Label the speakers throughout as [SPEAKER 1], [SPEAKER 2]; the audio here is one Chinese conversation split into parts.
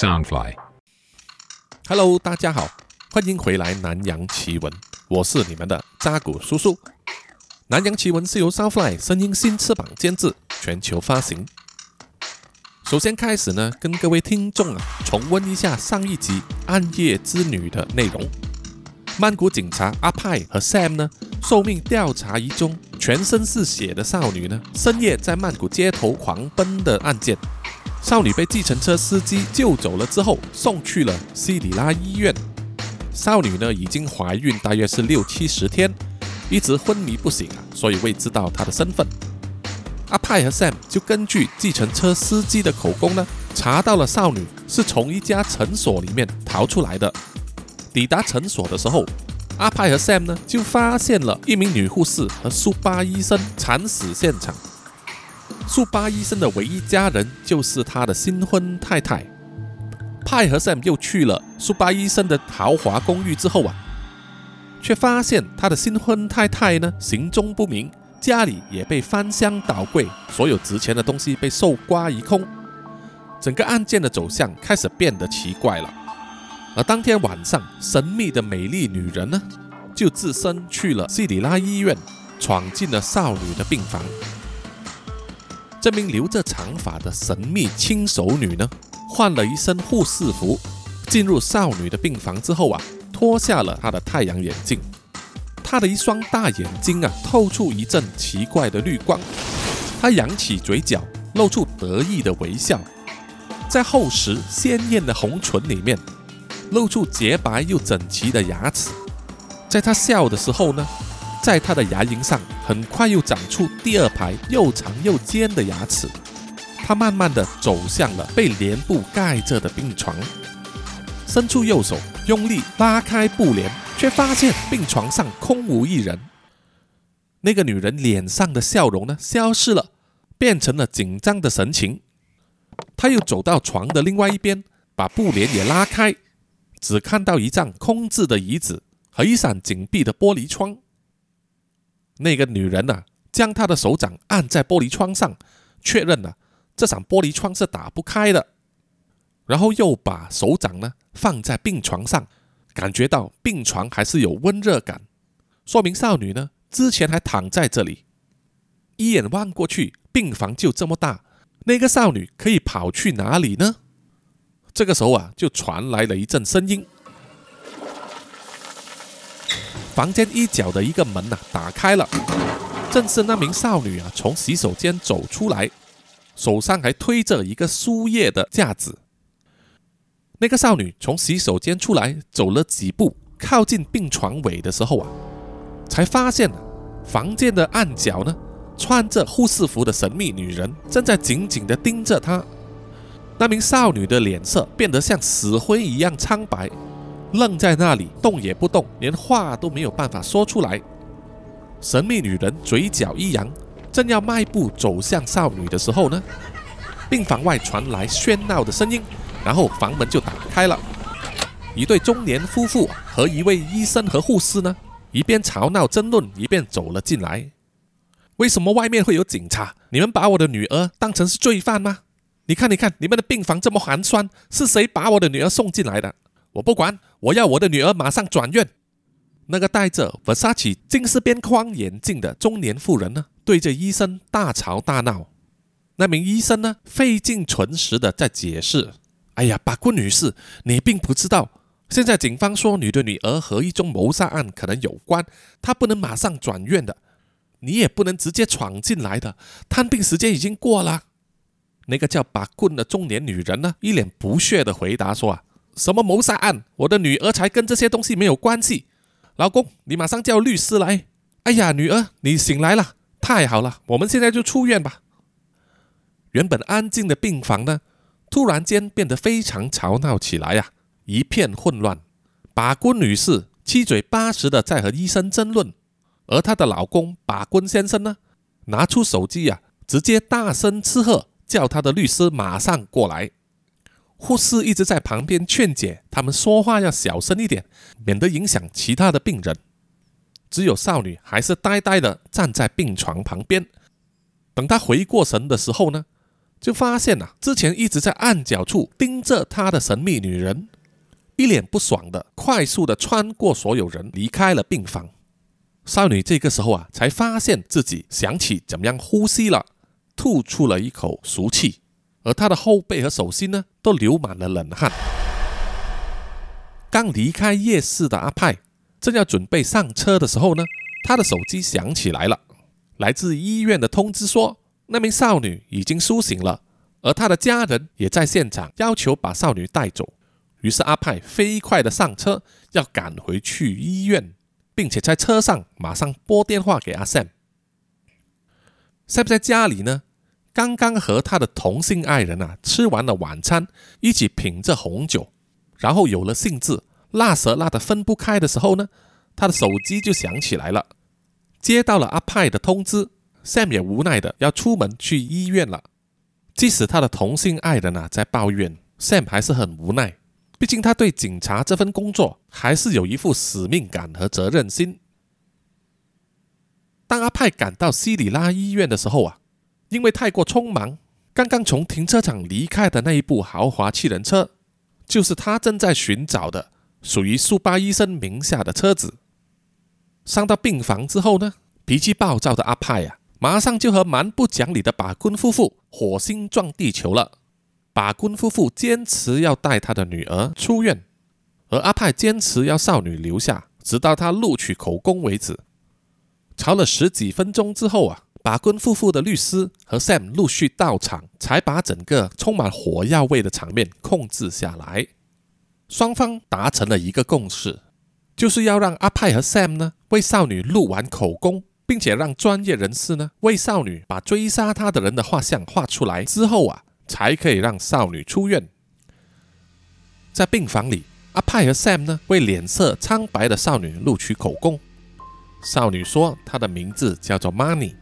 [SPEAKER 1] Soundfly。
[SPEAKER 2] Hello，大家好，欢迎回来《南洋奇闻》，我是你们的扎古叔叔。《南洋奇闻》是由 Soundfly 声音新翅膀监制，全球发行。首先开始呢，跟各位听众啊重温一下上一集《暗夜之女》的内容。曼谷警察阿派和 Sam 呢，受命调查一宗全身是血的少女呢，深夜在曼谷街头狂奔的案件。少女被计程车司机救走了之后，送去了西里拉医院。少女呢已经怀孕大约是六七十天，一直昏迷不醒啊，所以未知道她的身份。阿派和 Sam 就根据计程车司机的口供呢，查到了少女是从一家诊所里面逃出来的。抵达诊所的时候，阿派和 Sam 呢就发现了一名女护士和苏巴医生惨死现场。苏巴医生的唯一家人就是他的新婚太太。派和 Sam 又去了苏巴医生的豪华公寓之后啊，却发现他的新婚太太呢行踪不明，家里也被翻箱倒柜，所有值钱的东西被搜刮一空，整个案件的走向开始变得奇怪了。而当天晚上，神秘的美丽女人呢，就自身去了西里拉医院，闯进了少女的病房。这名留着长发的神秘轻熟女呢，换了一身护士服，进入少女的病房之后啊，脱下了她的太阳眼镜。她的一双大眼睛啊，透出一阵奇怪的绿光。她扬起嘴角，露出得意的微笑，在厚实鲜艳的红唇里面，露出洁白又整齐的牙齿。在她笑的时候呢，在他的牙龈上很快又长出第二排又长又尖的牙齿。他慢慢地走向了被帘布盖着的病床，伸出右手，用力拉开布帘，却发现病床上空无一人。那个女人脸上的笑容呢，消失了，变成了紧张的神情。他又走到床的另外一边，把布帘也拉开，只看到一张空置的椅子和一扇紧闭的玻璃窗。那个女人啊，将她的手掌按在玻璃窗上，确认了这扇玻璃窗是打不开的，然后又把手掌呢放在病床上，感觉到病床还是有温热感，说明少女呢之前还躺在这里。一眼望过去，病房就这么大，那个少女可以跑去哪里呢？这个时候啊，就传来了一阵声音。房间一角的一个门呐、打开了，正是那名少女啊从洗手间走出来，手上还推着一个输液的架子。那个少女从洗手间出来，走了几步，靠近病床尾的时候啊，才发现房间的暗角呢，穿着护士服的神秘女人正在紧紧地盯着她。那名少女的脸色变得像死灰一样苍白。愣在那里，动也不动，连话都没有办法说出来。神秘女人嘴角一扬，正要迈步走向少女的时候呢，病房外传来喧闹的声音，然后房门就打开了。一对中年夫妇和一位医生和护士呢，一边吵闹争论，一边走了进来。为什么外面会有警察？你们把我的女儿当成是罪犯吗？你看，你看，你们的病房这么寒酸，是谁把我的女儿送进来的？我不管，我要我的女儿马上转院。那个戴着 Versace 金丝边框眼镜的中年妇人呢，对着医生大吵大闹。那名医生呢，费尽唇舌的在解释：“哎呀，法棍女士，你并不知道，现在警方说你的女儿和一宗谋杀案可能有关，她不能马上转院的，你也不能直接闯进来的，探病时间已经过了。”那个叫把棍的中年女人呢，一脸不屑的回答说：“啊。”什么谋杀案？我的女儿才跟这些东西没有关系。老公，你马上叫律师来。哎呀，女儿，你醒来了，太好了，我们现在就出院吧。原本安静的病房呢，突然间变得非常吵闹起来呀、啊，一片混乱。把棍女士七嘴八舌的在和医生争论，而她的老公把棍先生呢，拿出手机呀、直接大声斥喝，叫他的律师马上过来。护士一直在旁边劝解他们说话要小声一点，免得影响其他的病人。只有少女还是呆呆的站在病床旁边。等她回过神的时候呢，就发现啊，之前一直在暗角处盯着她的神秘女人，一脸不爽的快速的穿过所有人，离开了病房。少女这个时候啊，才发现自己想起怎么样呼吸了，吐出了一口俗气，而他的后背和手心呢，都流满了冷汗。刚离开夜市的阿派，正要准备上车的时候呢，他的手机响起来了，来自医院的通知说，那名少女已经苏醒了，而他的家人也在现场，要求把少女带走。于是阿派飞快的上车，要赶回去医院，并且在车上马上拨电话给阿 Sam。Sam 在家里呢，刚刚和他的同性爱人啊吃完了晚餐，一起品着红酒。然后有了兴致，辣舌辣的分不开的时候呢，他的手机就响起来了，接到了阿派的通知，Sam 也无奈的要出门去医院了。即使他的同性爱人啊在抱怨，Sam 还是很无奈，毕竟他对警察这份工作还是有一副使命感和责任心。当阿派赶到西里拉医院的时候啊，因为太过匆忙，刚刚从停车场离开的那一部豪华七人车。就是他正在寻找的属于苏巴医生名下的车子。上到病房之后呢，脾气暴躁的阿派啊，马上就和蛮不讲理的把坤夫妇火星撞地球了。把坤夫妇坚持要带他的女儿出院，而阿派坚持要少女留下，直到他录取口供为止。吵了十几分钟之后啊。把坤夫妇的律师和 Sam 陆续到场，才把整个充满火药味的场面控制下来。双方达成了一个共识，就是要让阿派和 Sam 呢为少女录完口供，并且让专业人士呢为少女把追杀她的人的画像画出来之后啊，才可以让少女出院。在病房里，阿派和 Sam 呢为脸色苍白的少女录取口供。少女说，她的名字叫做 Money。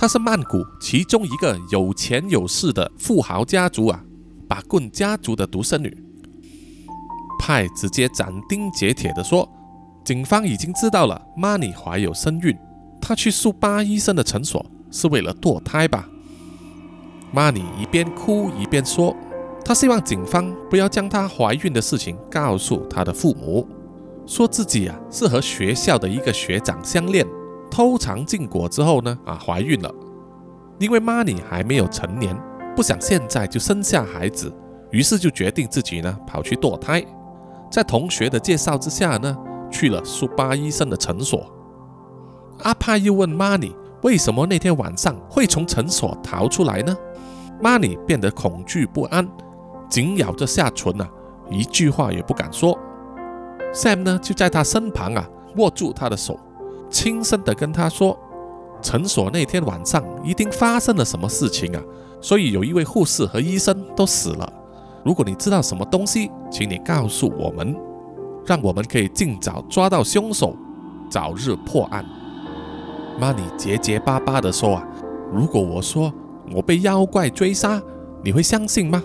[SPEAKER 2] 她是曼谷其中一个有钱有势的富豪家族啊，把棍家族的独生女。派直接斩钉截铁地说：“警方已经知道了玛尼怀有身孕，她去速巴医生的诊所是为了堕胎吧？”Money 一边哭一边说：“她希望警方不要将她怀孕的事情告诉她的父母，说自己啊是和学校的一个学长相恋。”偷尝禁果之后呢，啊，怀孕了。因为妈尼还没有成年，不想现在就生下孩子，于是就决定自己呢跑去堕胎。在同学的介绍之下呢，去了苏巴医生的诊所。阿帕又问妈尼为什么那天晚上会从诊所逃出来呢妈尼变得恐惧不安，紧咬着下唇啊，一句话也不敢说。Sam 呢就在他身旁啊，握住他的手。轻声的跟他说：“诊所那天晚上一定发生了什么事情啊？所以有一位护士和医生都死了。如果你知道什么东西，请你告诉我们，让我们可以尽早抓到凶手，早日破案。”玛尼结结巴巴的说：“啊，如果我说我被妖怪追杀，你会相信吗？”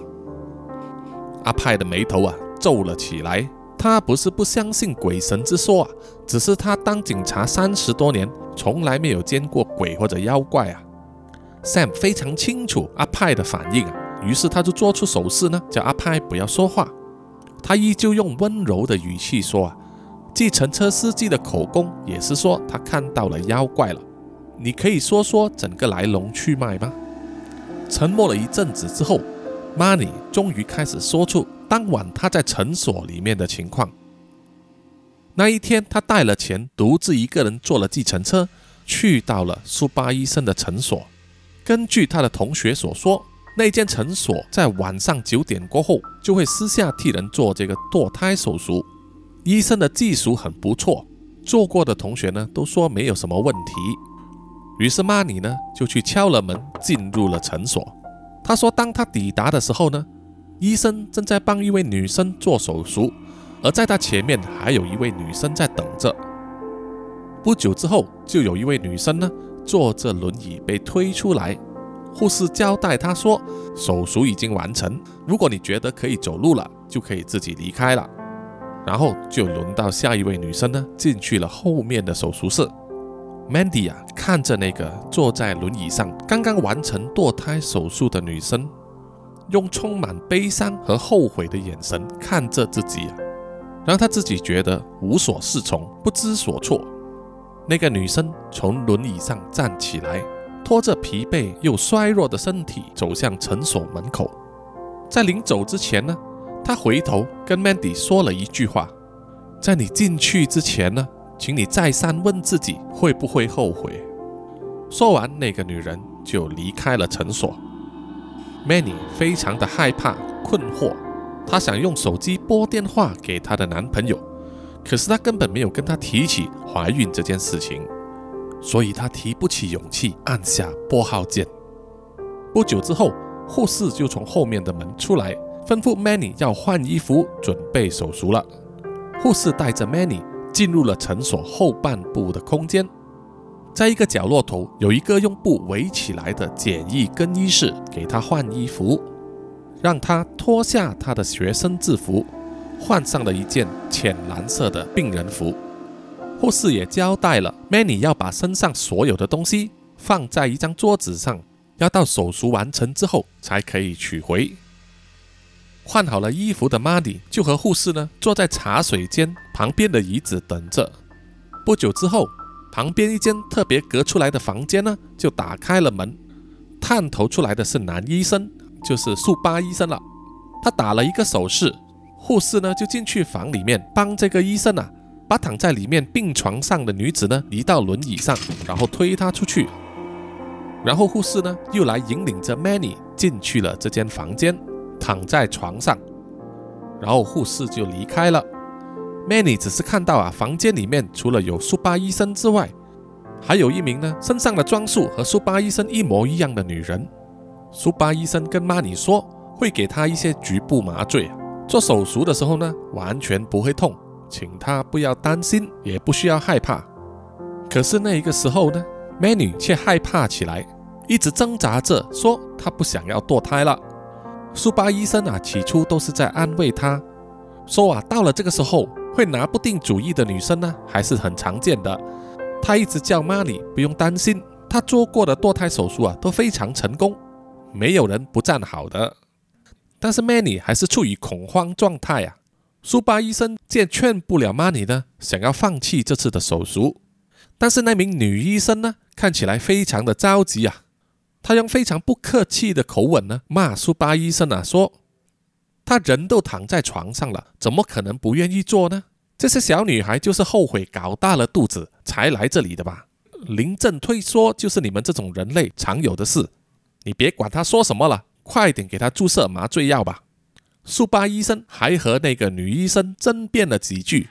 [SPEAKER 2] 阿派的眉头啊皱了起来。他不是不相信鬼神之说啊，只是他当警察三十多年，从来没有见过鬼或者妖怪啊。Sam 非常清楚阿派的反应啊，于是他就做出手势呢，叫阿派不要说话。他依旧用温柔的语气说啊，计程车司机的口供也是说他看到了妖怪了。你可以说说整个来龙去脉吗？沉默了一阵子之后，Money 终于开始说出。当晚他在诊所里面的情况。那一天，他带了钱，独自一个人坐了计程车，去到了苏巴医生的诊所。根据他的同学所说，那间诊所在晚上九点过后就会私下替人做这个堕胎手术，医生的技术很不错，做过的同学呢都说没有什么问题。于是玛尼呢就去敲了门，进入了诊所。他说，当他抵达的时候呢。医生正在帮一位女生做手术，而在他前面还有一位女生在等着。不久之后，就有一位女生呢，坐着轮椅被推出来。护士交代他说：“手术已经完成，如果你觉得可以走路了，就可以自己离开了。”然后就轮到下一位女生呢，进去了后面的手术室。Mandy 啊，看着那个坐在轮椅上刚刚完成堕胎手术的女生。用充满悲伤和后悔的眼神看着自己啊，让他自己觉得无所适从、不知所措。那个女生从轮椅上站起来，拖着疲惫又衰弱的身体走向诊所门口。在临走之前呢，她回头跟 Mandy 说了一句话：“在你进去之前呢，请你再三问自己会不会后悔。”说完，那个女人就离开了诊所。Manny 非常的害怕、困惑，她想用手机拨电话给她的男朋友，可是她根本没有跟他提起怀孕这件事情，所以她提不起勇气按下拨号键。不久之后，护士就从后面的门出来，吩咐 Manny 要换衣服，准备手术了。护士带着 Manny 进入了诊所后半部的空间。在一个角落头有一个用布围起来的简易更衣室，给他换衣服，让他脱下他的学生制服，换上了一件浅蓝色的病人服。护士也交代了，Manny 要把身上所有的东西放在一张桌子上，要到手术完成之后才可以取回。换好了衣服的 Manny 就和护士呢坐在茶水间旁边的椅子等着。不久之后。旁边一间特别隔出来的房间呢，就打开了门，探头出来的是男医生，就是速巴医生了。他打了一个手势，护士呢就进去房里面帮这个医生啊，把躺在里面病床上的女子呢移到轮椅上，然后推她出去。然后护士呢又来引领着 Manny 进去了这间房间，躺在床上，然后护士就离开了。Manny 只是看到啊，房间里面除了有苏巴医生之外，还有一名呢身上的装束和苏巴医生一模一样的女人。苏巴医生跟曼妮说，会给他一些局部麻醉，做手术的时候呢完全不会痛，请他不要担心，也不需要害怕。可是那一个时候呢曼妮却害怕起来，一直挣扎着说他不想要堕胎了。苏巴医生啊起初都是在安慰他，说啊到了这个时候。会拿不定主意的女生呢，还是很常见的。她一直叫曼妮不用担心，她做过的堕胎手术啊都非常成功，没有人不站好的。但是 Money 还是处于恐慌状态啊。苏巴医生见劝不了 Money 呢，想要放弃这次的手术。但是那名女医生呢，看起来非常的着急啊。他用非常不客气的口吻呢，骂苏巴医生啊，说。他人都躺在床上了，怎么可能不愿意做呢？这些小女孩就是后悔搞大了肚子才来这里的吧？临阵退缩就是你们这种人类常有的事。你别管他说什么了，快点给他注射麻醉药吧。苏巴医生还和那个女医生争辩了几句。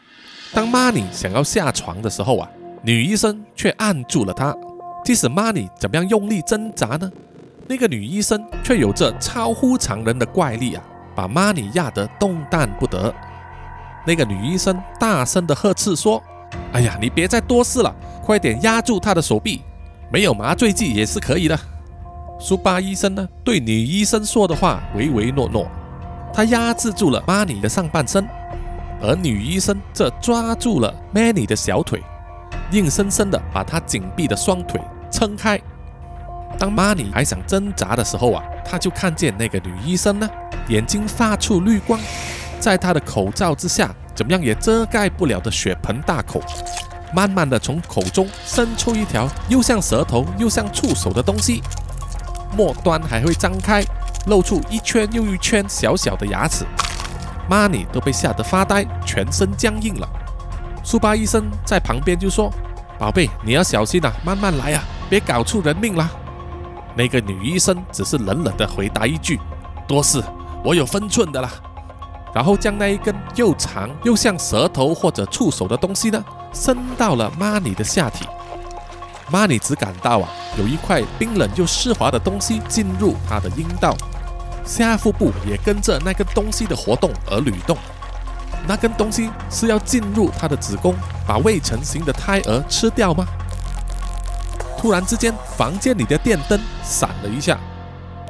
[SPEAKER 2] 当玛尼想要下床的时候啊，女医生却按住了他。即使 Money 怎么样用力挣扎呢？那个女医生却有着超乎常人的怪力啊！把玛尼压得动弹不得，那个女医生大声的呵斥说：“哎呀，你别再多事了，快点压住她的手臂，没有麻醉剂也是可以的。”苏巴医生呢，对女医生说的话唯唯诺诺，他压制住了玛尼的上半身，而女医生则抓住了 Manny 的小腿，硬生生的把她紧闭的双腿撑开。当玛尼还想挣扎的时候啊，他就看见那个女医生呢。眼睛发出绿光，在他的口罩之下，怎么样也遮盖不了的血盆大口，慢慢的从口中伸出一条又像舌头又像触手的东西，末端还会张开，露出一圈又一圈小小的牙齿。玛尼都被吓得发呆，全身僵硬了。苏巴医生在旁边就说：“宝贝，你要小心啊，慢慢来啊，别搞出人命了。”那个女医生只是冷冷的回答一句：“多事。”我有分寸的啦，然后将那一根又长又像舌头或者触手的东西呢，伸到了玛尼的下体。玛尼只感到啊，有一块冰冷又湿滑的东西进入他的阴道，下腹部也跟着那根东西的活动而蠕动。那根东西是要进入他的子宫，把未成型的胎儿吃掉吗？突然之间，房间里的电灯闪了一下，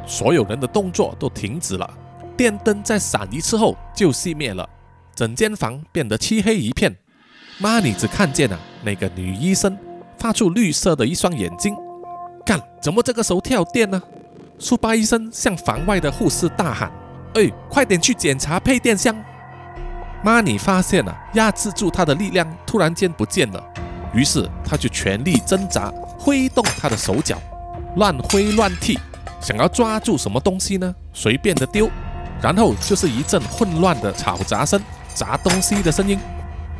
[SPEAKER 2] 所有人的动作都停止了。电灯在闪一次后就熄灭了，整间房变得漆黑一片。玛尼只看见了那个女医生发出绿色的一双眼睛。干，怎么这个时候跳电呢？苏巴医生向房外的护士大喊：“哎，快点去检查配电箱！”妈尼发现了压制住他的力量突然间不见了，于是他就全力挣扎，挥动他的手脚，乱挥乱踢，想要抓住什么东西呢？随便的丢，然后就是一阵混乱的吵杂声，砸东西的声音。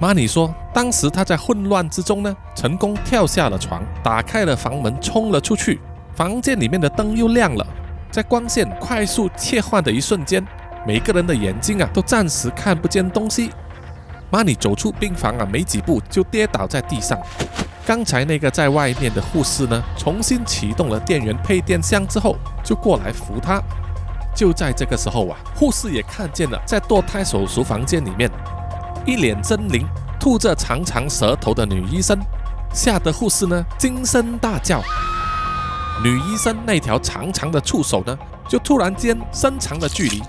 [SPEAKER 2] 妈尼说，当时他在混乱之中呢，成功跳下了床，打开了房门，冲了出去。房间里面的灯又亮了，在光线快速切换的一瞬间，每个人的眼睛啊都暂时看不见东西。玛尼走出病房啊，没几步就跌倒在地上。刚才那个在外面的护士呢，重新启动了电源配电箱之后，就过来扶他。就在这个时候啊，护士也看见了在堕胎手术房间里面。一脸狰狞、吐着长长舌头的女医生，吓得护士呢惊声大叫。女医生那条长长的触手呢，就突然间伸长了距离，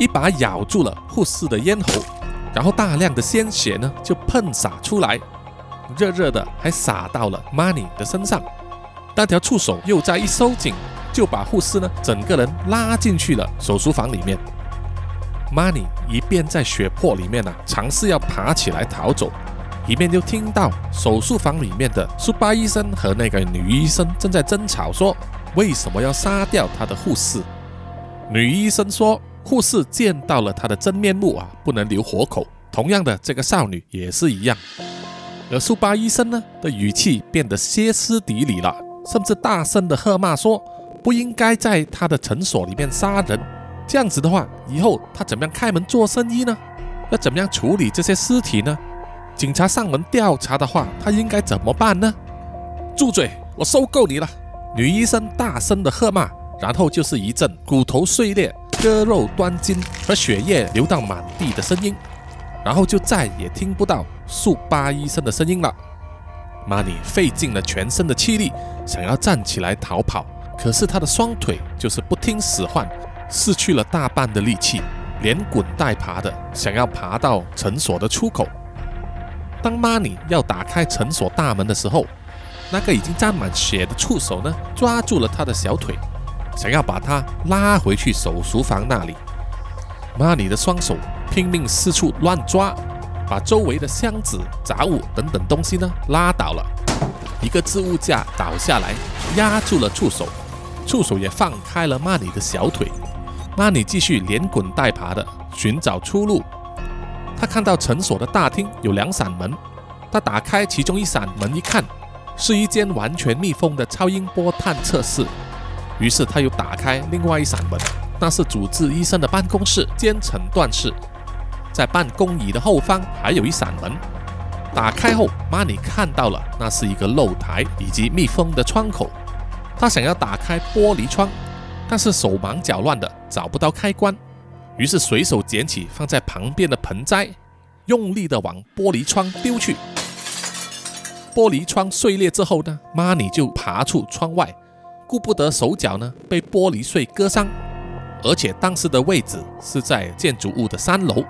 [SPEAKER 2] 一把咬住了护士的咽喉，然后大量的鲜血呢就喷洒出来，热热的还洒到了 Money 的身上。那条触手又再一收紧，就把护士呢整个人拉进去了手术房里面。Money 一边在血泊里面呢，尝试要爬起来逃走，一边就听到手术房里面的苏巴医生和那个女医生正在争吵，说为什么要杀掉他的护士。女医生说，护士见到了他的真面目啊，不能留活口。同样的，这个少女也是一样。而苏巴医生呢的语气变得歇斯底里了，甚至大声的喝骂说，不应该在他的诊所里面杀人。这样子的话，以后他怎么样开门做生意呢？要怎么样处理这些尸体呢？警察上门调查的话，他应该怎么办呢？住嘴！我受够你了！女医生大声的喝骂，然后就是一阵骨头碎裂、割肉断筋和血液流到满地的声音，然后就再也听不到速八医生的声音了。玛尼费尽了全身的气力，想要站起来逃跑，可是他的双腿就是不听使唤。失去了大半的力气，连滚带爬的想要爬到诊所的出口。当玛尼要打开诊所大门的时候，那个已经沾满血的触手呢，抓住了他的小腿，想要把他拉回去手术房那里。玛尼的双手拼命四处乱抓，把周围的箱子、杂物等等东西呢拉倒了。一个置物架倒下来，压住了触手，触手也放开了玛尼的小腿。玛尼继续连滚带爬的寻找出路。他看到诊所的大厅有两扇门，他打开其中一扇门一看，是一间完全密封的超音波探测室。于是他又打开另外一扇门，那是主治医生的办公室兼诊断室。在办公椅的后方还有一扇门，打开后，玛尼看到了那是一个露台以及密封的窗口。他想要打开玻璃窗。但是手忙脚乱的找不到开关，于是随手捡起放在旁边的盆栽，用力的往玻璃窗丢去。玻璃窗碎裂之后呢，玛尼就爬出窗外，顾不得手脚呢被玻璃碎割伤，而且当时的位置是在建筑物的三楼，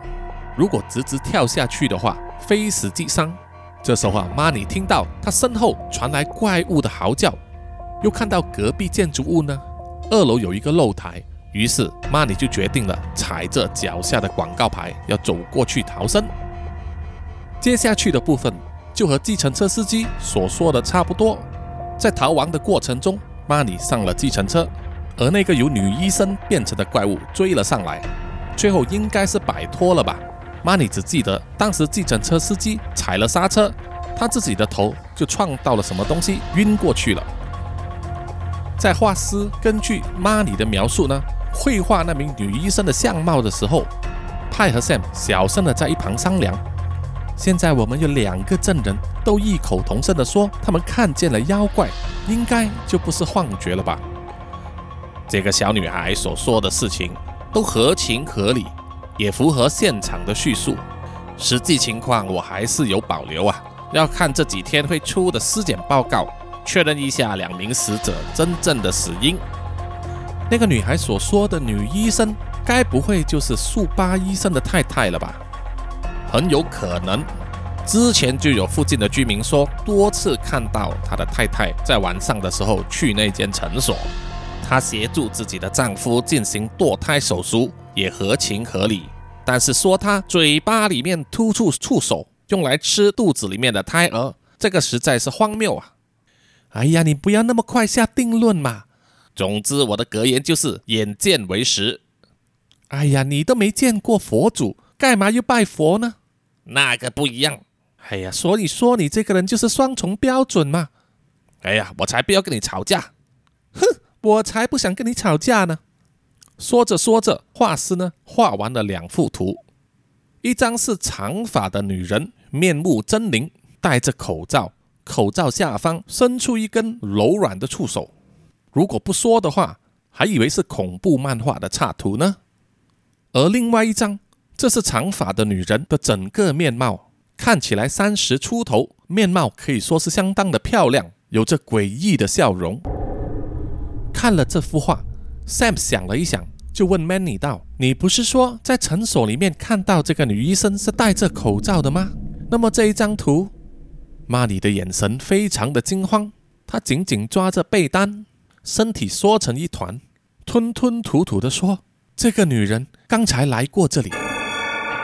[SPEAKER 2] 如果直直跳下去的话，非死即伤。这时候啊，玛尼听到他身后传来怪物的嚎叫，又看到隔壁建筑物呢。二楼有一个露台，于是玛尼就决定了踩着脚下的广告牌要走过去逃生。接下去的部分就和计程车司机所说的差不多，在逃亡的过程中，玛尼上了计程车，而那个由女医生变成的怪物追了上来，最后应该是摆脱了吧。玛尼只记得当时计程车司机踩了刹车，他自己的头就撞到了什么东西，晕过去了。在画师根据玛尼的描述呢，绘画那名女医生的相貌的时候，派和 Sam 小声的在一旁商量。现在我们有两个证人都异口同声的说，他们看见了妖怪，应该就不是幻觉了吧？这个小女孩所说的事情都合情合理，也符合现场的叙述。实际情况我还是有保留啊，要看这几天会出的尸检报告。确认一下两名死者真正的死因。那个女孩所说的女医生，该不会就是速八医生的太太了吧？很有可能。之前就有附近的居民说，多次看到他的太太在晚上的时候去那间诊所。她协助自己的丈夫进行堕胎手术也合情合理。但是说她嘴巴里面突出触手用来吃肚子里面的胎儿，这个实在是荒谬啊！哎呀，你不要那么快下定论嘛。总之，我的格言就是眼见为实。哎呀，你都没见过佛祖，干嘛又拜佛呢？那个不一样。哎呀，所以说你这个人就是双重标准嘛！哎呀，我才不要跟你吵架！哼，我才不想跟你吵架呢！说着说着，画师呢画完了两幅图，一张是长发的女人，面目狰狞，戴着口罩，口罩下方伸出一根柔软的触手。如果不说的话，还以为是恐怖漫画的插图呢。而另外一张，这是长发的女人的整个面貌。看起来三十出头，面貌可以说是相当的漂亮，有着诡异的笑容。看了这幅画，Sam 想了一想，就问 Manny 道：“你不是说在诊所里面看到这个女医生是戴着口罩的吗？那么这一张图？”Manny 的眼神非常的惊慌，他紧紧抓着被单，身体缩成一团，吞吞吐吐的说：“这个女人刚才来过这里。”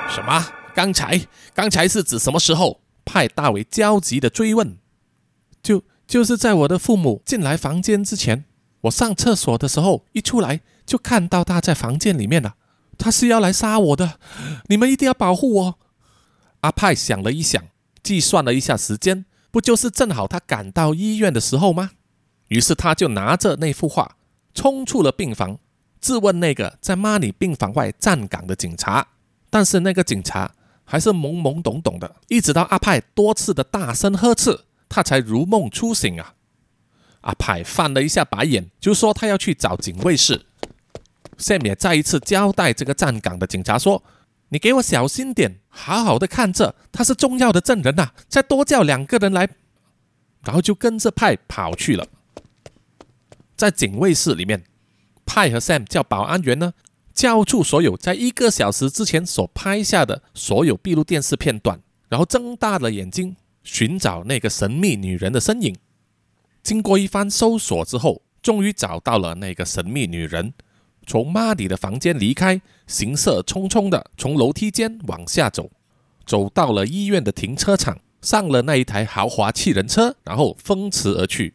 [SPEAKER 2] 什么？刚才，刚才是指什么时候？派大伟焦急的追问。就就是在我的父母进来房间之前，我上厕所的时候，一出来就看到他在房间里面了。他是要来杀我的，你们一定要保护我。阿派想了一想，计算了一下时间，不就是正好他赶到医院的时候吗？于是他就拿着那幅画，冲出了病房，质问那个在妈尼病房外站岗的警察。但是那个警察。还是懵懵懂懂的，一直到阿派多次的大声呵斥，他才如梦初醒啊！阿派翻了一下白眼，就说他要去找警卫室。Sam 也再一次交代这个站岗的警察说：“你给我小心点，好好的看着，他是重要的证人呐！再多叫两个人来。”然后就跟着派跑去了。在警卫室里面，派和 Sam 叫保安员呢。交出所有在一个小时之前所拍下的所有闭路电视片段，然后睁大了眼睛寻找那个神秘女人的身影。经过一番搜索之后，终于找到了那个神秘女人，从妈迪的房间离开，行色匆匆的从楼梯间往下走，走到了医院的停车场，上了那一台豪华汽人车，然后风驰而去。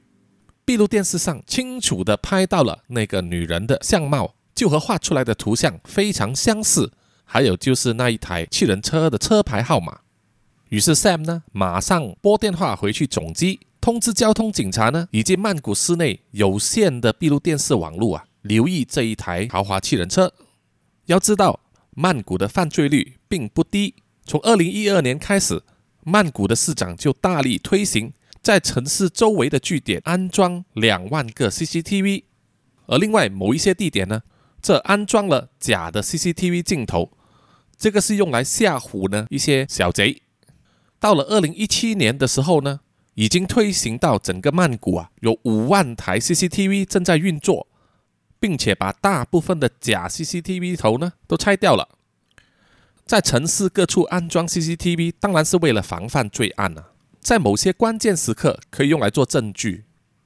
[SPEAKER 2] 闭路电视上清楚的拍到了那个女人的相貌。就和画出来的图像非常相似，还有就是那一台汽人车的车牌号码。于是 Sam 呢，马上拨电话回去总机，通知交通警察呢，以及曼谷市内有线的闭路电视网络啊，留意这一台豪华汽人车。要知道，曼谷的犯罪率并不低。从二零一二年开始，曼谷的市长就大力推行，在城市周围的据点安装两万个 CCTV，而另外某一些地点呢。这安装了假的 CCTV 镜头，这个是用来吓唬呢一些小贼。到了二零一七年的时候呢，已经推行到整个曼谷啊，有五万台 CCTV 正在运作，并且把大部分的假 CCTV 头呢都拆掉了。在城市各处安装 CCTV，当然是为了防范罪案啊，在某些关键时刻可以用来做证据，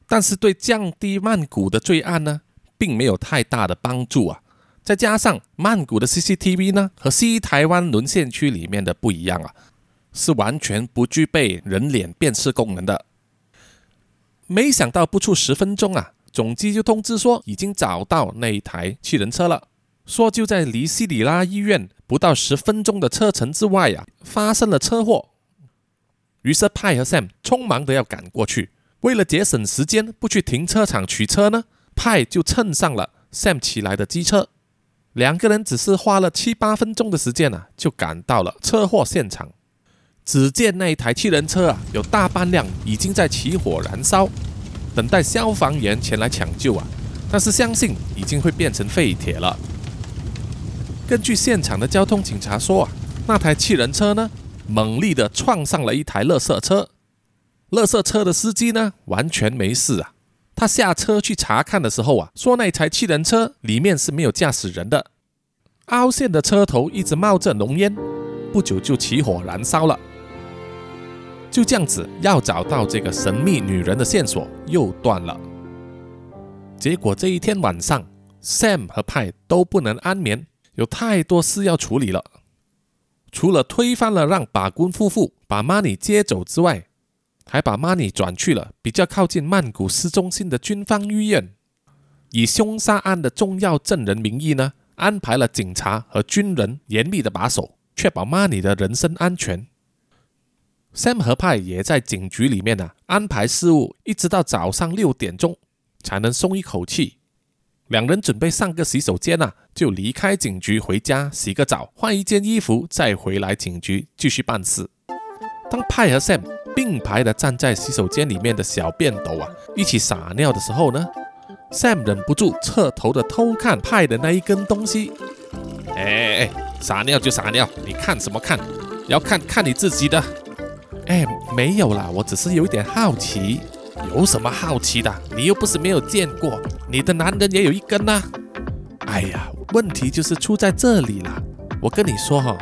[SPEAKER 2] 但是对降低曼谷的罪案呢？并没有太大的帮助啊！再加上曼谷的 CCTV 呢，和西台湾沦陷区里面的不一样啊，是完全不具备人脸辨识功能的。没想到不出十分钟啊，总机就通知说已经找到那一台汽人车了，说就在离西里拉医院不到十分钟的车程之外呀，发生了车祸。于是派和 Sam 匆忙的要赶过去，为了节省时间，不去停车场取车呢。派就蹭上了 Sam 骑来的机车，两个人只是花了七八分钟的时间啊，就赶到了车祸现场。只见那一台汽人车啊，有大半辆已经在起火燃烧，等待消防员前来抢救啊。但是相信已经会变成废铁了。根据现场的交通警察说啊，那台汽人车呢，猛力的撞上了一台垃圾车，垃圾车的司机呢，完全没事啊。他下车去查看的时候啊，说那台汽人车里面是没有驾驶人的，凹陷的车头一直冒着浓烟，不久就起火燃烧了。就这样子，要找到这个神秘女人的线索又断了。结果这一天晚上，Sam 和派都不能安眠，有太多事要处理了。除了推翻了让把工夫妇把 Money 接走之外，还把 Money 转去了比较靠近曼谷市中心的军方医院，以凶杀案的重要证人名义呢，安排了警察和军人严密的把守，确保 Money 的人身安全。Sam 和派也在警局里面呢，安排事务，一直到早上六点钟才能松一口气。两人准备上个洗手间呐，就离开警局回家洗个澡，换一件衣服，再回来警局继续办事。当派和 Sam 并排的站在洗手间里面的小便斗啊，一起撒尿的时候呢，Sam 忍不住侧头的偷看派的那一根东西。哎哎哎，撒尿就撒尿，你看什么看？要看看你自己的。哎，没有啦，我只是有一点好奇。有什么好奇的？你又不是没有见过，你的男人也有一根呐。哎呀，问题就是出在这里啦。我跟你说哈，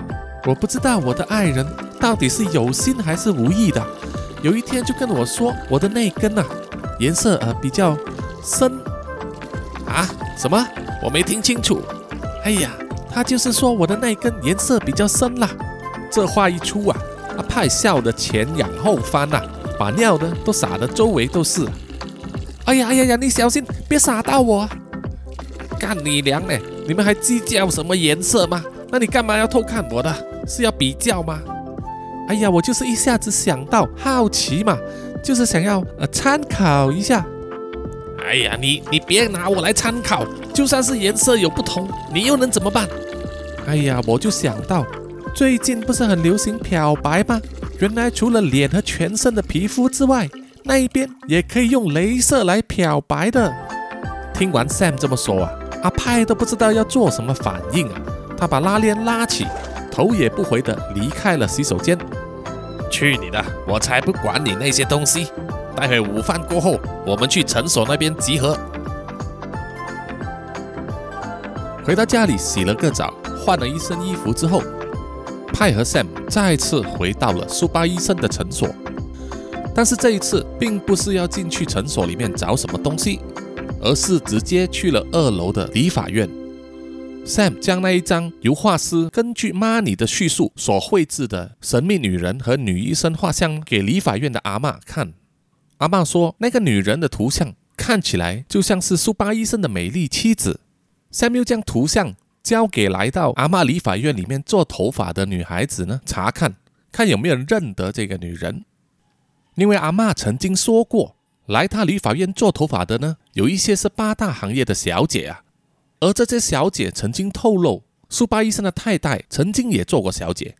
[SPEAKER 2] 我不知道我的爱人到底是有心还是无意的。有一天就跟我说，我的那根呐，颜色呃比较深。啊？什么？我没听清楚。哎呀，他就是说我的那根颜色比较深啦。这话一出啊。阿派笑得前仰后翻呐，把尿呢都洒得周围都是。哎呀哎呀呀，你小心别洒到我！干你娘嘞！你们还计较什么颜色吗？那你干嘛要偷看我的？是要比较吗？哎呀，我就是一下子想到好奇嘛，就是想要呃参考一下。哎呀，你你别拿我来参考，就算是颜色有不同，你又能怎么办？哎呀，我就想到。最近不是很流行漂白吗？原来除了脸和全身的皮肤之外，那一边也可以用镭射来漂白的。听完 Sam 这么说啊，阿派都不知道要做什么反应啊。他把拉链拉起，头也不回的离开了洗手间。去你的！我才不管你那些东西。待会午饭过后，我们去诊所那边集合。回到家里洗了个澡，换了一身衣服之后。派和 Sam 再次回到了苏巴医生的诊所，但是这一次并不是要进去诊所里面找什么东西，而是直接去了二楼的理发院。Sam 将那一张由画师根据 Money 的叙述所绘制的神秘女人和女医生画像给理发院的阿妈看。阿妈说，那个女人的图像看起来就像是苏巴医生的美丽妻子。Sam 又将图像。交给来到阿妈理发院里面做头发的女孩子呢，查看看有没有人认得这个女人。因为阿妈曾经说过，来她理发院做头发的呢，有一些是八大行业的小姐啊。而这些小姐曾经透露，苏巴医生的太太曾经也做过小姐。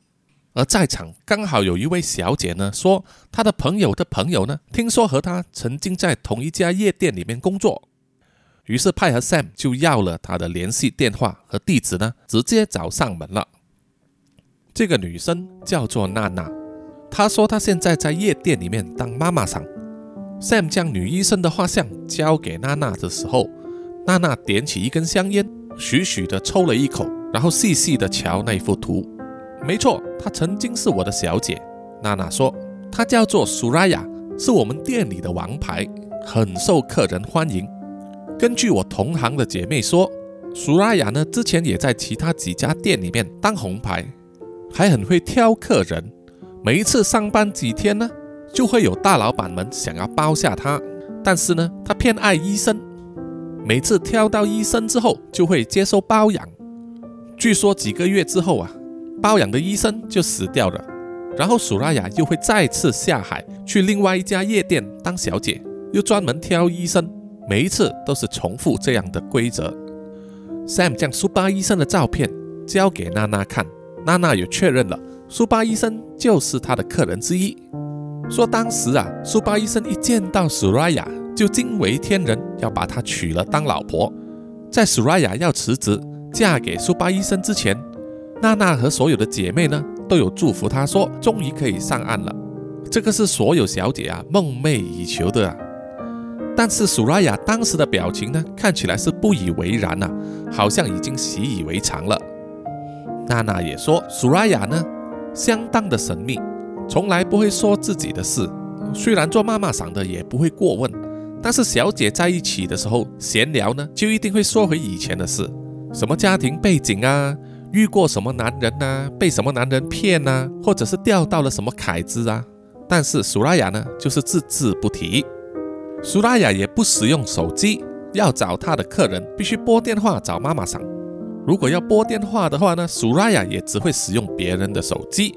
[SPEAKER 2] 而在场刚好有一位小姐呢，说她的朋友的朋友呢，听说和她曾经在同一家夜店里面工作。于是派和 Sam 就要了她的联系电话和地址呢，直接找上门了。这个女生叫做娜娜，她说她现在在夜店里面当妈妈桑。Sam 将女医生的画像交给娜娜的时候，娜娜点起一根香烟，徐徐的抽了一口，然后细细的瞧那幅图。没错，她曾经是我的小姐。娜娜说，她叫做苏拉雅，是我们店里的王牌，很受客人欢迎。根据我同行的姐妹说，苏拉雅呢之前也在其他几家店里面当红牌，还很会挑客人。每一次上班几天呢，就会有大老板们想要包下她，但是呢，她偏爱医生，每次挑到医生之后就会接受包养。据说几个月之后啊，包养的医生就死掉了，然后苏拉雅又会再次下海去另外一家夜店当小姐，又专门挑医生。每一次都是重复这样的规则。Sam 将苏巴医生的照片交给娜娜看，娜娜也确认了苏巴医生就是他的客人之一。说当时啊，苏巴医生一见到 Suraya 就惊为天人，要把她娶了当老婆。在 Suraya 要辞职嫁给苏巴医生之前，娜娜和所有的姐妹呢都有祝福她说，终于可以上岸了。这个是所有小姐啊梦寐以求的啊。但是苏拉雅当时的表情呢，看起来是不以为然呐，好像已经习以为常了。娜娜也说，苏拉雅呢相当的神秘，从来不会说自己的事。虽然做妈妈桑的也不会过问，但是小姐在一起的时候闲聊呢，就一定会说回以前的事，什么家庭背景啊，遇过什么男人呐，被什么男人骗呐，或者是钓到了什么凯子啊。但是苏拉雅呢，就是字字不提。苏拉雅也不使用手机，要找她的客人必须拨电话找妈妈桑。如果要拨电话的话呢，苏拉雅也只会使用别人的手机。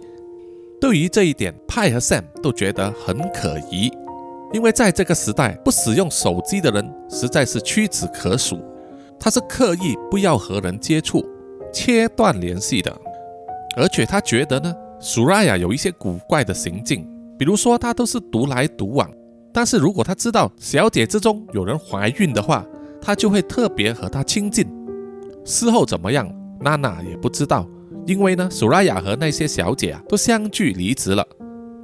[SPEAKER 2] 对于这一点，派和 Sam 都觉得很可疑。因为在这个时代，不使用手机的人实在是屈指可数。他是刻意不要和人接触、切断联系的，而且他觉得呢，苏拉雅有一些古怪的行径，比如说他都是独来独往。但是如果他知道小姐之中有人怀孕的话，他就会特别和她亲近。事后怎么样，娜娜也不知道，因为呢，苏拉雅和那些小姐啊都相继离职了，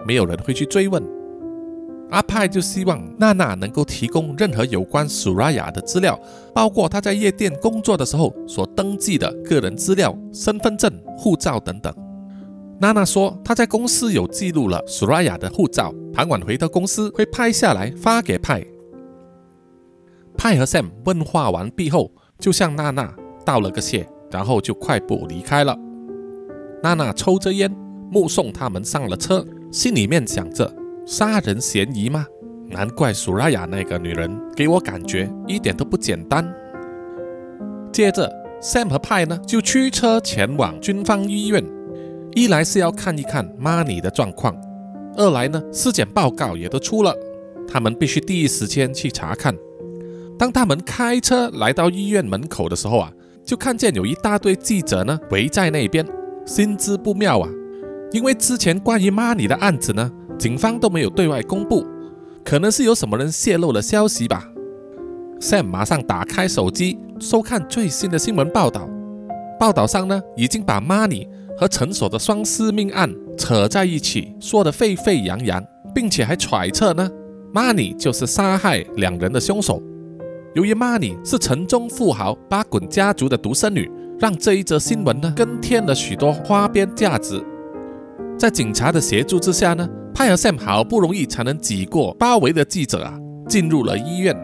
[SPEAKER 2] 没有人会去追问。阿派就希望娜娜能够提供任何有关苏拉雅的资料，包括她在夜店工作的时候所登记的个人资料、身份证、护照等等。娜娜说她在公司有记录了苏拉雅的护照，傍晚回到公司会拍下来发给派。派和 Sam 问话完毕后，就向娜娜道了个谢，然后就快步离开了。娜娜抽着烟，目送他们上了车，心里面想着。杀人嫌疑吗？难怪苏拉雅那个女人给我感觉一点都不简单。接着，Sam 和派呢就驱车前往军方医院，一来是要看一看妈尼的状况，二来呢尸检报告也都出了，他们必须第一时间去查看。当他们开车来到医院门口的时候啊，就看见有一大堆记者呢围在那边，心知不妙啊，因为之前关于妈尼的案子呢。警方都没有对外公布，可能是有什么人泄露了消息吧。Sam 马上打开手机收看最新的新闻报道，报道上呢已经把 Money 和陈所的双尸命案扯在一起，说得沸沸扬扬，并且还揣测呢 Money 就是杀害两人的凶手。由于 Money 是城中富豪巴滚家族的独生女，让这一则新闻呢更添了许多花边价值。在警察的协助之下呢。派和 Sam 好不容易才能挤过包围的记者啊，进入了医院。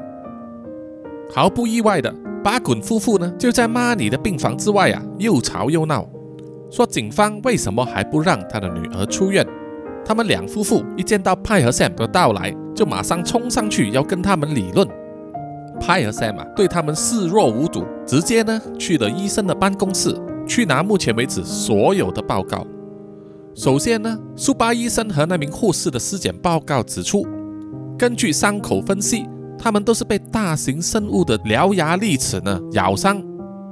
[SPEAKER 2] 毫不意外的，巴滚夫妇呢就在 Money 的病房之外啊，又吵又闹，说警方为什么还不让他的女儿出院？他们两夫妇一见到派和 Sam 的到来，就马上冲上去要跟他们理论。派和 Sam 啊对他们视若无睹，直接呢去了医生的办公室，去拿目前为止所有的报告。首先呢，苏巴医生和那名护士的尸检报告指出，根据伤口分析，他们都是被大型生物的獠牙利齿呢咬伤。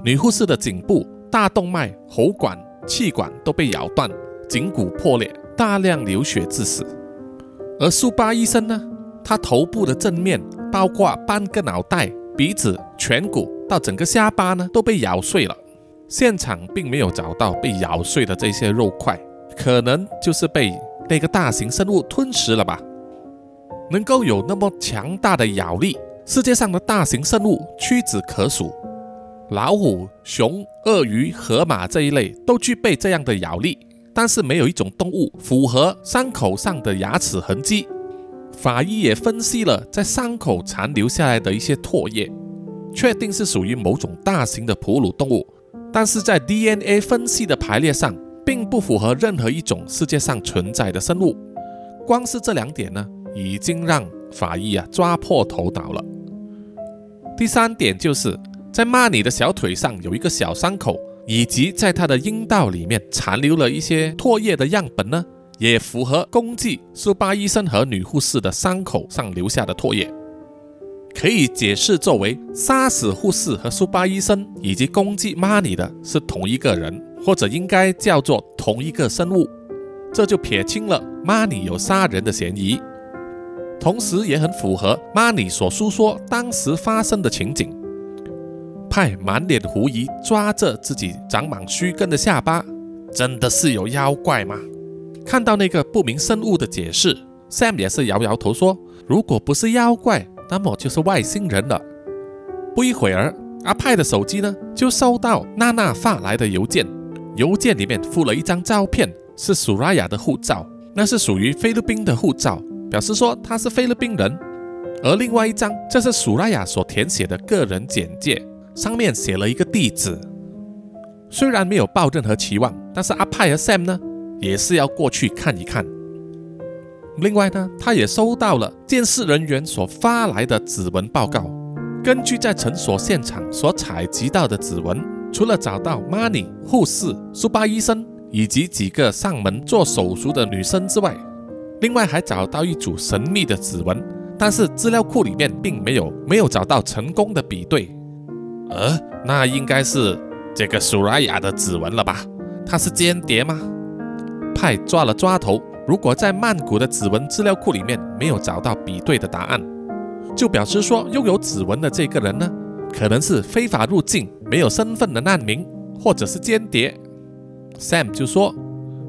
[SPEAKER 2] 女护士的颈部、大动脉、喉管、气管都被咬断，颈骨破裂，大量流血致死。而苏巴医生呢，他头部的正面，包括半个脑袋、鼻子、颧骨到整个下巴呢，都被咬碎了。现场并没有找到被咬碎的这些肉块。可能就是被那个大型生物吞食了吧？能够有那么强大的咬力，世界上的大型生物屈指可数，老虎、熊、鳄鱼、河马这一类都具备这样的咬力，但是没有一种动物符合伤口上的牙齿痕迹。法医也分析了在伤口残留下来的一些唾液，确定是属于某种大型的哺乳动物，但是在 DNA 分析的排列上。并不符合任何一种世界上存在的生物，光是这两点呢，已经让法医啊抓破头脑了。第三点就是在玛尼的小腿上有一个小伤口，以及在他的阴道里面残留了一些唾液的样本呢，也符合公祭苏巴医生和女护士的伤口上留下的唾液，可以解释作为杀死护士和苏巴医生以及公祭玛尼的是同一个人。或者应该叫做同一个生物，这就撇清了 Money 有杀人的嫌疑，同时也很符合 Money 所诉说当时发生的情景。派满脸狐疑，抓着自己长满须根的下巴，真的是有妖怪吗？看到那个不明生物的解释，Sam 也是摇摇头说：“如果不是妖怪，那么就是外星人了。”不一会儿，阿派的手机呢就收到娜娜发来的邮件。邮件里面附了一张照片，是苏拉雅的护照，那是属于菲律宾的护照，表示说他是菲律宾人。而另外一张，这是苏拉雅所填写的个人简介，上面写了一个地址。虽然没有抱任何期望，但是阿派和 Sam 呢，也是要过去看一看。另外呢，他也收到了监视人员所发来的指纹报告。根据在诊所现场所采集到的指纹，除了找到 Money 护士、苏巴医生以及几个上门做手术的女生之外，另外还找到一组神秘的指纹。但是资料库里面并没有没有找到成功的比对。呃，那应该是这个苏拉雅的指纹了吧？他是间谍吗？派抓了抓头。如果在曼谷的指纹资料库里面没有找到比对的答案，就表示说拥有指纹的这个人呢，可能是非法入境、没有身份的难民，或者是间谍。Sam 就说：“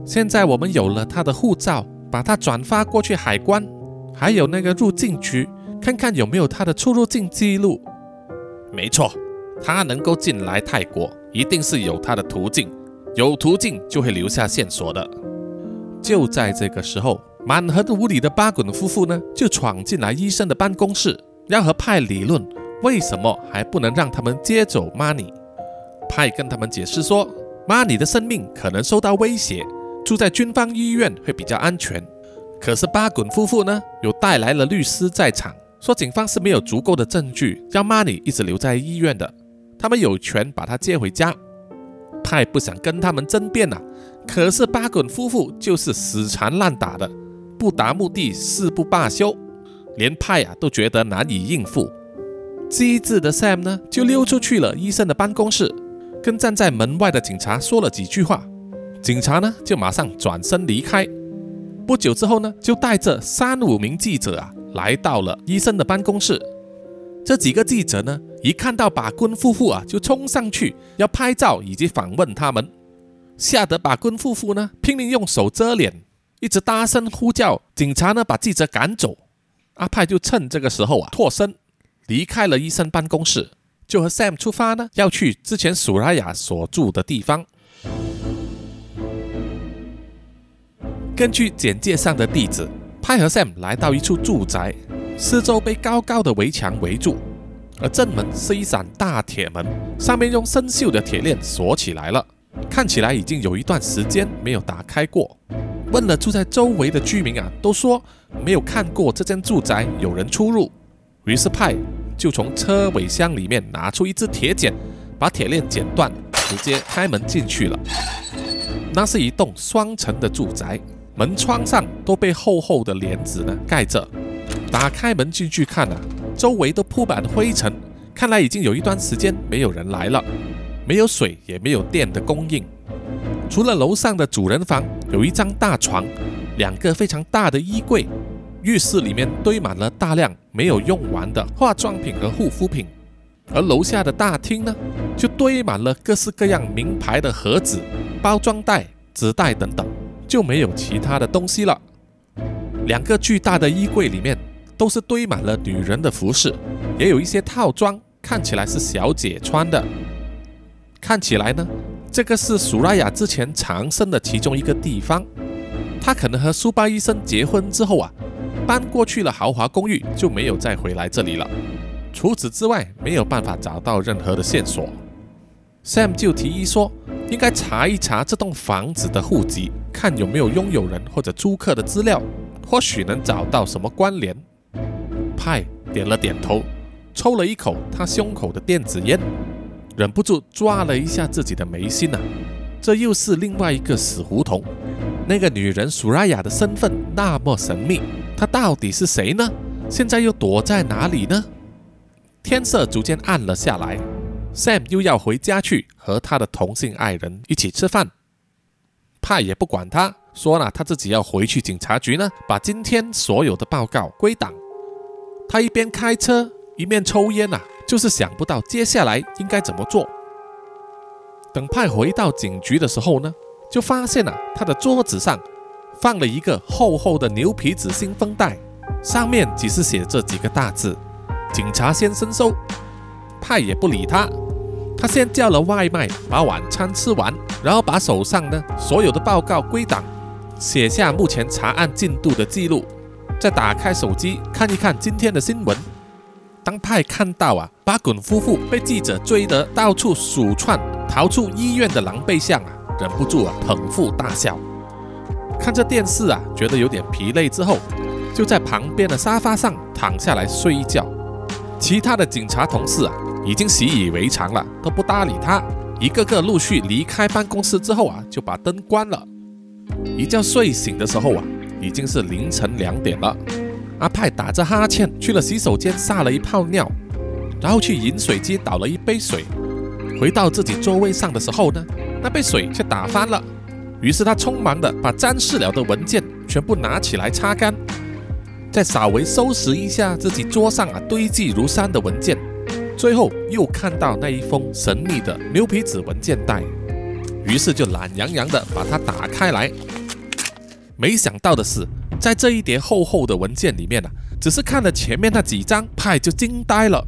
[SPEAKER 2] 现在我们有了他的护照，把他转发过去海关，还有那个入境局，看看有没有他的出入境记录。没错，他能够进来泰国，一定是有他的途径，有途径就会留下线索的。”就在这个时候，满横无理的巴滚夫妇呢，就闯进来医生的办公室，要和派理论为什么还不能让他们接走 Money。派跟他们解释说，Money 的生命可能受到威胁，住在军方医院会比较安全。可是巴滚夫妇呢，又带来了律师在场，说警方是没有足够的证据让 Money 一直留在医院的，他们有权把他接回家。派不想跟他们争辩呐。可是巴滚夫妇就是死缠烂打的，不达目的誓不罢休，连派啊都觉得难以应付。机智的 Sam 呢，就溜出去了医生的办公室，跟站在门外的警察说了几句话。警察呢，就马上转身离开。不久之后呢，就带着三五名记者啊，来到了医生的办公室。这几个记者呢，一看到把棍夫妇啊，就冲上去要拍照以及访问他们。吓得把棍夫妇呢拼命用手遮脸，一直大声呼叫。警察呢把记者赶走，阿派就趁这个时候啊脱身离开了医生办公室，就和 Sam 出发呢要去之前苏拉雅所住的地方。根据简介上的地址，派和 Sam 来到一处住宅，四周被高高的围墙围住，而正门是一扇大铁门，上面用生锈的铁链锁起来了。看起来已经有一段时间没有打开过。问了住在周围的居民啊，都说没有看过这间住宅有人出入。于是派就从车尾箱里面拿出一只铁剪，把铁链剪断，直接开门进去了。那是一栋双层的住宅，门窗上都被厚厚的帘子呢盖着。打开门进去看啊，周围都铺满灰尘，看来已经有一段时间没有人来了。没有水，也没有电的供应。除了楼上的主人房有一张大床，两个非常大的衣柜，浴室里面堆满了大量没有用完的化妆品和护肤品。而楼下的大厅呢，就堆满了各式各样名牌的盒子、包装袋、纸袋等等，就没有其他的东西了。两个巨大的衣柜里面都是堆满了女人的服饰，也有一些套装，看起来是小姐穿的。看起来呢，这个是苏拉雅之前藏身的其中一个地方。她可能和苏巴医生结婚之后啊，搬过去了豪华公寓，就没有再回来这里了。除此之外，没有办法找到任何的线索。Sam 就提议说，应该查一查这栋房子的户籍，看有没有拥有人或者租客的资料，或许能找到什么关联。派点了点头，抽了一口他胸口的电子烟。忍不住抓了一下自己的眉心呐，这又是另外一个死胡同。那个女人苏拉雅的身份那么神秘，他到底是谁呢？现在又躲在哪里呢？天色逐渐暗了下来，Sam 又要回家去和他的同性爱人一起吃饭。派也不管他，说了他自己要回去警察局呢，把今天所有的报告归档。他一边开车一面抽烟呐。就是想不到接下来应该怎么做。等派回到警局的时候呢，就发现啊，他的桌子上放了一个厚厚的牛皮纸信封袋，上面只是写着几个大字：“警察先生收。”派也不理他，他先叫了外卖，把晚餐吃完，然后把手上呢所有的报告归档，写下目前查案进度的记录。再打开手机看一看今天的新闻。当派看到啊，巴滚夫妇被记者追得到处鼠窜、逃出医院的狼狈相啊，忍不住啊捧腹大笑。看着电视啊，觉得有点疲累之后，就在旁边的沙发上躺下来睡一觉。其他的警察同事啊，已经习以为常了，都不搭理他。一个个陆续离开办公室之后啊，就把灯关了。一觉睡醒的时候啊，已经是凌晨两点了。阿派打着哈欠去了洗手间撒了一泡尿，然后去饮水机倒了一杯水。回到自己座位上的时候呢，那杯水却打翻了。于是他匆忙的把沾湿了的文件全部拿起来擦干。再稍微收拾一下自己桌上啊堆积如山的文件，最后又看到那一封神秘的牛皮纸文件袋，于是就懒洋洋的把它打开来。没想到的是，在这一叠厚厚的文件里面啊，只是看了前面那几张，派就惊呆了。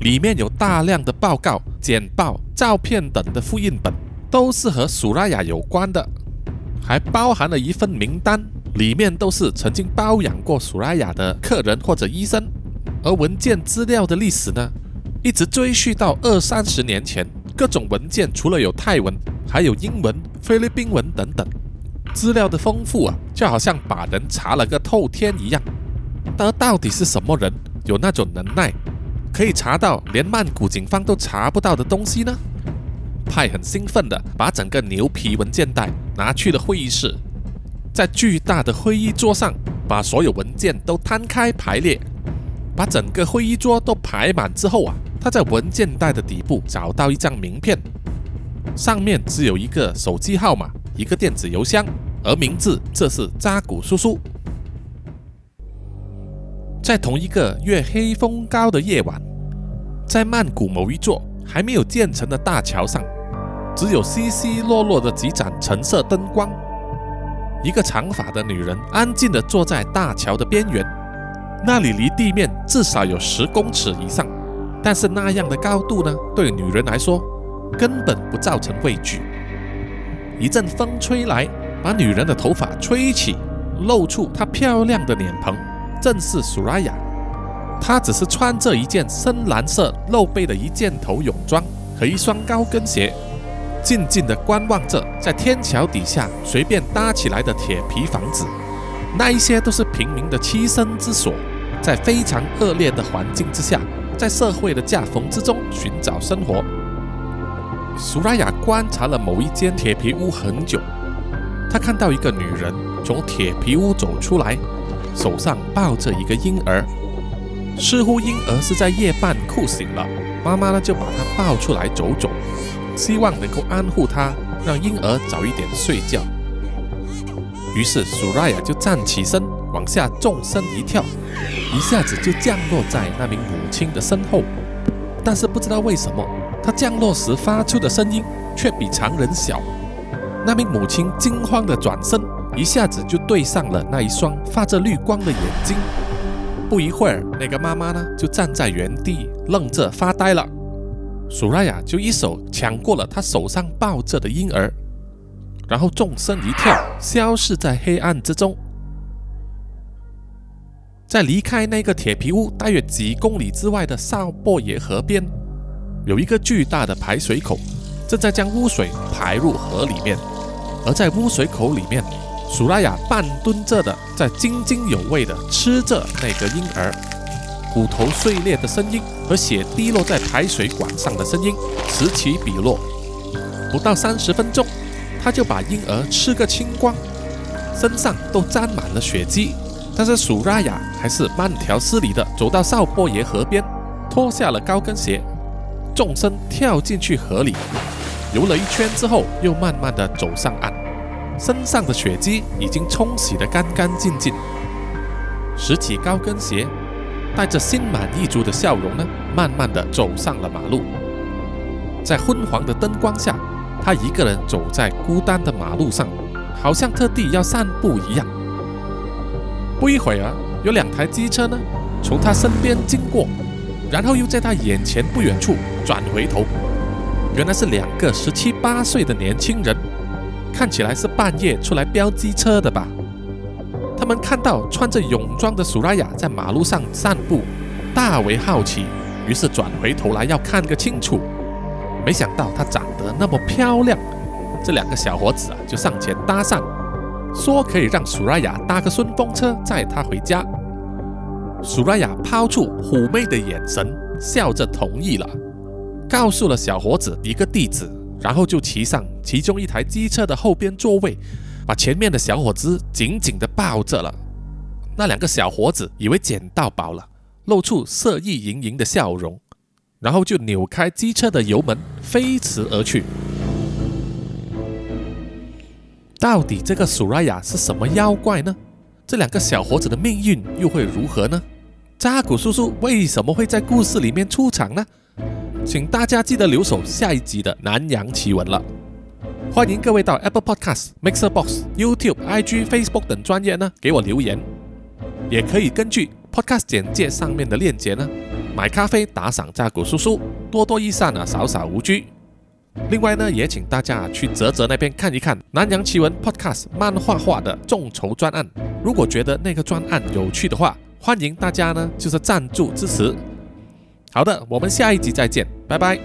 [SPEAKER 2] 里面有大量的报告、简报、照片等的复印本，都是和苏拉雅有关的，还包含了一份名单。里面都是曾经包养过苏拉雅的客人或者医生，而文件资料的历史呢，一直追溯到二三十年前。各种文件除了有泰文，还有英文、菲律宾文等等，资料的丰富啊，就好像把人查了个透天一样。而到底是什么人有那种能耐，可以查到连曼谷警方都查不到的东西呢？派很兴奋的把整个牛皮文件袋拿去了会议室。在巨大的会议桌上，把所有文件都摊开排列，把整个会议桌都排满之后啊，他在文件袋的底部找到一张名片，上面只有一个手机号码、一个电子邮箱，而名字这是扎古叔叔。在同一个月黑风高的夜晚，在曼谷某一座还没有建成的大桥上，只有稀稀落落的几盏橙色灯光。一个长发的女人安静地坐在大桥的边缘，那里离地面至少有十公尺以上，但是那样的高度呢，对女人来说根本不造成畏惧。一阵风吹来，把女人的头发吹起，露出她漂亮的脸庞，正是苏拉雅。她只是穿着一件深蓝色露背的一件头泳装和一双高跟鞋。静静地观望着，在天桥底下随便搭起来的铁皮房子，那一些都是平民的栖身之所，在非常恶劣的环境之下，在社会的夹缝之中寻找生活。苏拉雅观察了某一间铁皮屋很久，她看到一个女人从铁皮屋走出来，手上抱着一个婴儿，似乎婴儿是在夜半哭醒了，妈妈呢就把他抱出来走走。希望能够安护他，让婴儿早一点睡觉。于是苏拉雅就站起身，往下纵身一跳，一下子就降落在那名母亲的身后。但是不知道为什么，她降落时发出的声音却比常人小。那名母亲惊慌地转身，一下子就对上了那一双发着绿光的眼睛。不一会儿，那个妈妈呢就站在原地愣着发呆了。苏拉雅就一手抢过了他手上抱着的婴儿，然后纵身一跳，消失在黑暗之中。在离开那个铁皮屋大约几公里之外的少波耶河边，有一个巨大的排水口，正在将污水排入河里面。而在污水口里面，苏拉雅半蹲着的，在津津有味的吃着那个婴儿。骨头碎裂的声音和血滴落在排水管上的声音此起彼落。不到三十分钟，他就把婴儿吃个清光，身上都沾满了血迹。但是苏拉雅还是慢条斯理地走到少波爷河边，脱下了高跟鞋，纵身跳进去河里，游了一圈之后，又慢慢地走上岸，身上的血迹已经冲洗得干干净净，拾起高跟鞋。带着心满意足的笑容呢，慢慢的走上了马路。在昏黄的灯光下，他一个人走在孤单的马路上，好像特地要散步一样。不一会儿，有两台机车呢从他身边经过，然后又在他眼前不远处转回头。原来是两个十七八岁的年轻人，看起来是半夜出来飙机车的吧。他们看到穿着泳装的苏拉雅在马路上散步，大为好奇，于是转回头来要看个清楚。没想到她长得那么漂亮，这两个小伙子啊就上前搭讪，说可以让苏拉雅搭个顺风车载她回家。苏拉雅抛出妩媚的眼神，笑着同意了，告诉了小伙子一个地址，然后就骑上其中一台机车的后边座位，把前面的小伙子紧紧地抱着了。那两个小伙子以为捡到宝了，露出色意盈盈的笑容，然后就扭开机车的油门，飞驰而去。到底这个苏拉雅是什么妖怪呢？这两个小伙子的命运又会如何呢？扎古叔叔为什么会在故事里面出场呢？请大家记得留守下一集的南洋奇闻了。欢迎各位到 Apple Podcast、Mixer Box、YouTube、IG、Facebook 等专业呢给我留言，也可以根据 Podcast 简介上面的链接呢买咖啡打赏扎古叔叔，多多益善啊，少少无拘。另外呢，也请大家去泽泽那边看一看南洋奇闻 Podcast 漫画化的众筹专案。如果觉得那个专案有趣的话，欢迎大家呢，就是赞助支持。好的，我们下一集再见，拜拜。